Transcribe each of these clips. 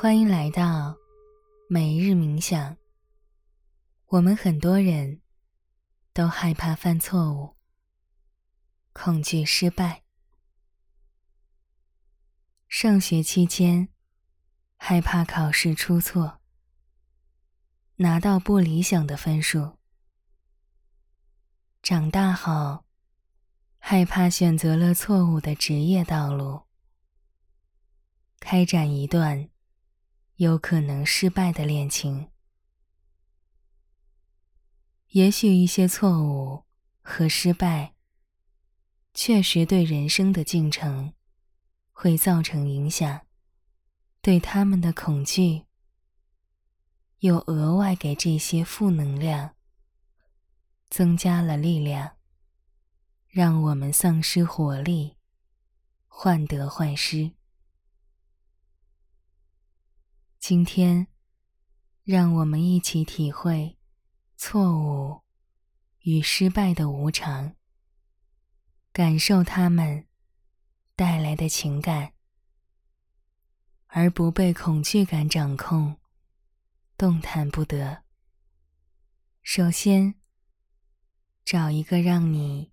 欢迎来到每日冥想。我们很多人都害怕犯错误，恐惧失败。上学期间，害怕考试出错，拿到不理想的分数；长大后，害怕选择了错误的职业道路，开展一段。有可能失败的恋情，也许一些错误和失败确实对人生的进程会造成影响，对他们的恐惧又额外给这些负能量增加了力量，让我们丧失活力，患得患失。今天，让我们一起体会错误与失败的无常，感受他们带来的情感，而不被恐惧感掌控，动弹不得。首先，找一个让你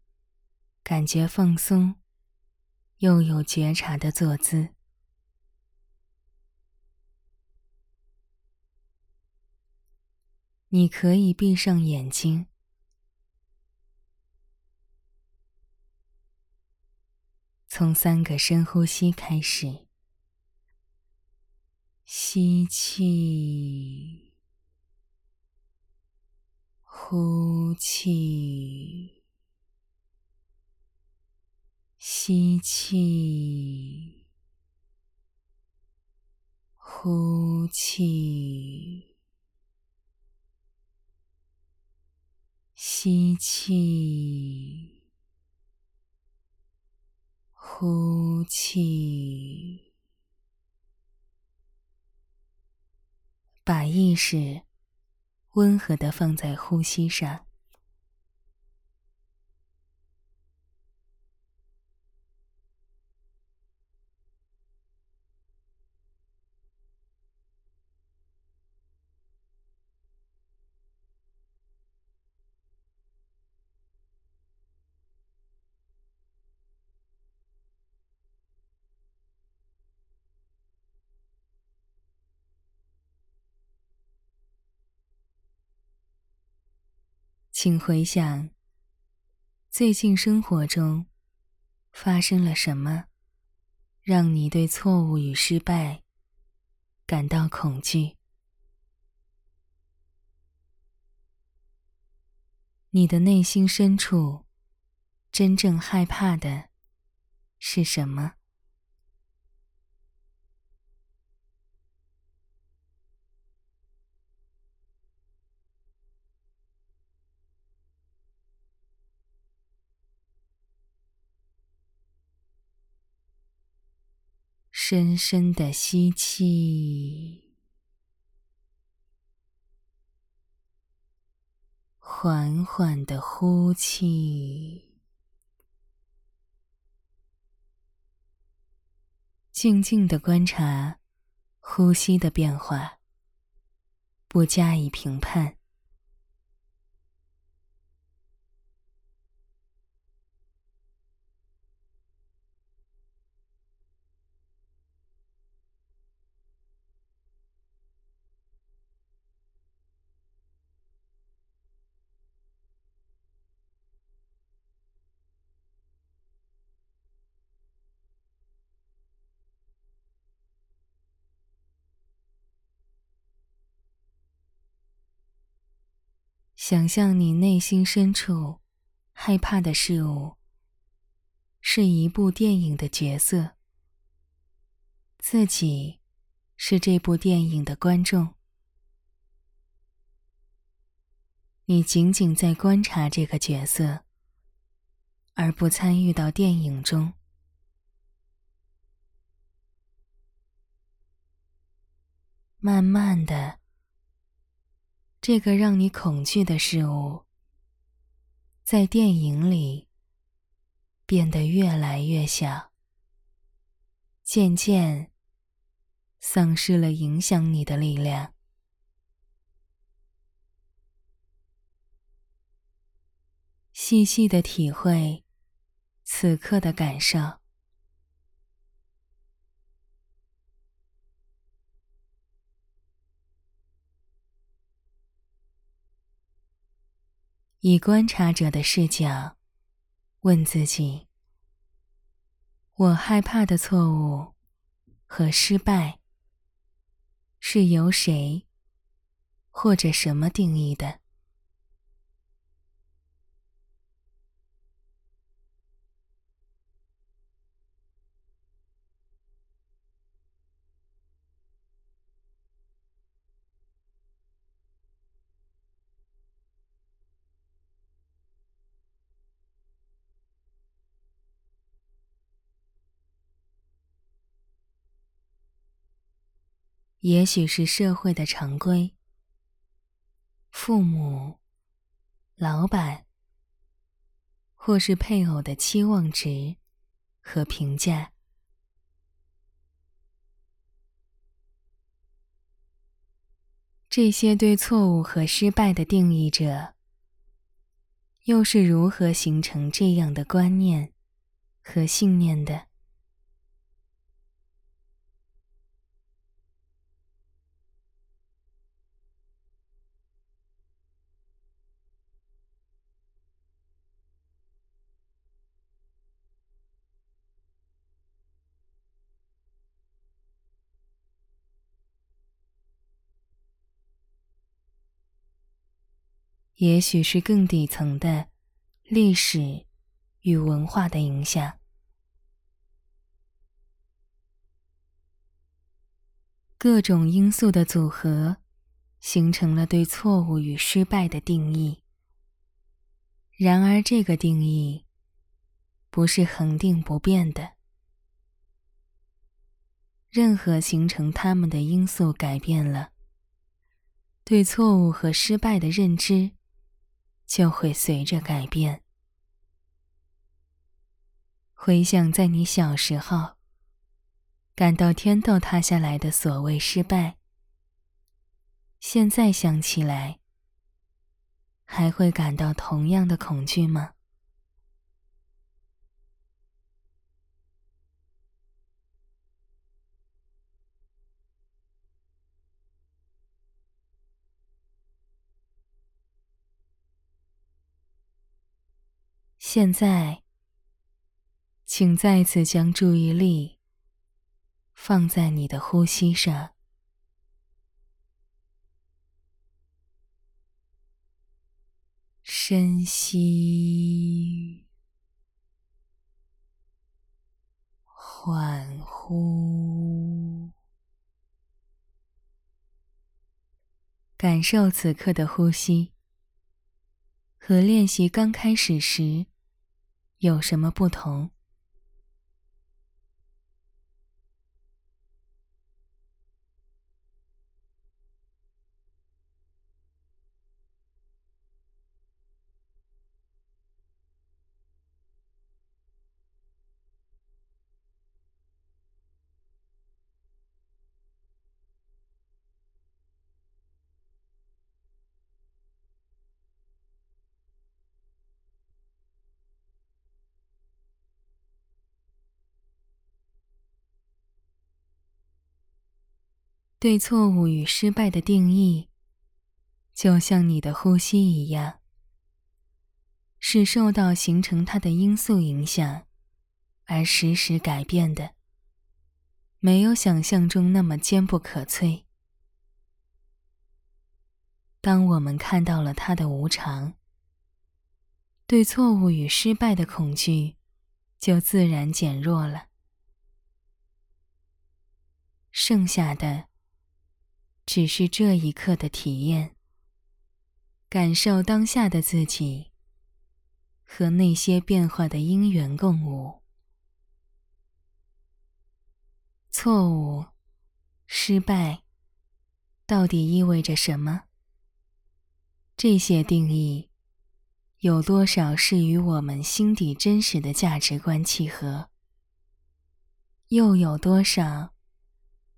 感觉放松又有觉察的坐姿。你可以闭上眼睛，从三个深呼吸开始：吸气，呼气，吸气，呼气。吸气，呼气，把意识温和的放在呼吸上。请回想，最近生活中发生了什么，让你对错误与失败感到恐惧？你的内心深处真正害怕的是什么？深深的吸气，缓缓的呼气，静静的观察呼吸的变化，不加以评判。想象你内心深处害怕的事物，是一部电影的角色，自己是这部电影的观众，你仅仅在观察这个角色，而不参与到电影中。慢慢的。这个让你恐惧的事物，在电影里变得越来越小，渐渐丧失了影响你的力量。细细的体会此刻的感受。以观察者的视角，问自己：我害怕的错误和失败，是由谁或者什么定义的？也许是社会的常规，父母、老板，或是配偶的期望值和评价，这些对错误和失败的定义者，又是如何形成这样的观念和信念的？也许是更底层的历史与文化的影响，各种因素的组合，形成了对错误与失败的定义。然而，这个定义不是恒定不变的，任何形成他们的因素改变了，对错误和失败的认知。就会随着改变。回想在你小时候，感到天都塌下来的所谓失败，现在想起来，还会感到同样的恐惧吗？现在，请再次将注意力放在你的呼吸上，深吸，缓呼，感受此刻的呼吸，和练习刚开始时。有什么不同？对错误与失败的定义，就像你的呼吸一样，是受到形成它的因素影响而时时改变的，没有想象中那么坚不可摧。当我们看到了它的无常，对错误与失败的恐惧就自然减弱了，剩下的。只是这一刻的体验，感受当下的自己和那些变化的因缘共舞。错误、失败，到底意味着什么？这些定义有多少是与我们心底真实的价值观契合？又有多少？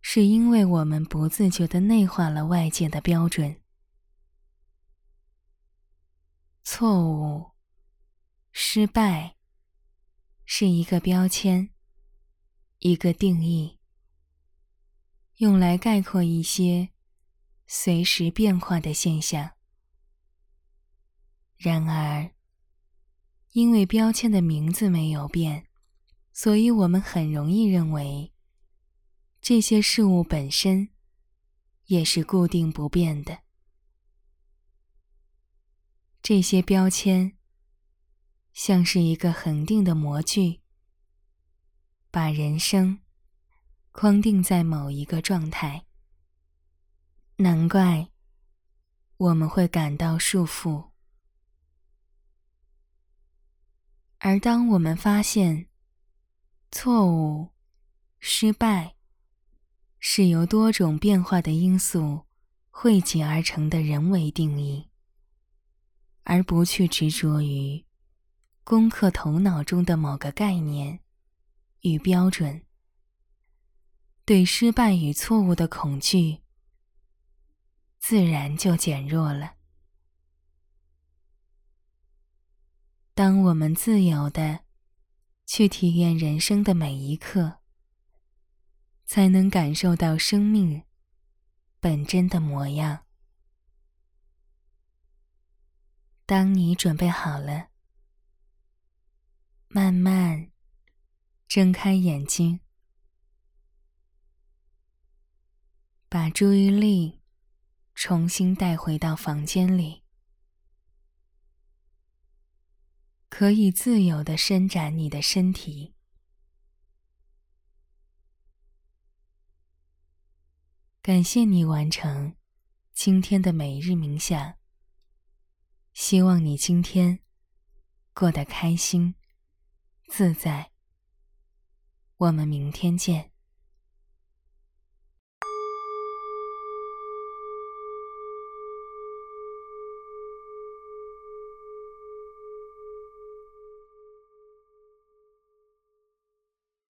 是因为我们不自觉的内化了外界的标准。错误、失败是一个标签，一个定义，用来概括一些随时变化的现象。然而，因为标签的名字没有变，所以我们很容易认为这些事物本身也是固定不变的。这些标签像是一个恒定的模具，把人生框定在某一个状态。难怪我们会感到束缚。而当我们发现错误、失败是由多种变化的因素汇集而成的人为定义，而不去执着于攻克头脑中的某个概念与标准，对失败与错误的恐惧自然就减弱了。当我们自由的去体验人生的每一刻，才能感受到生命本真的模样。当你准备好了，慢慢睁开眼睛，把注意力重新带回到房间里，可以自由的伸展你的身体。感谢你完成今天的每日冥想。希望你今天过得开心、自在。我们明天见。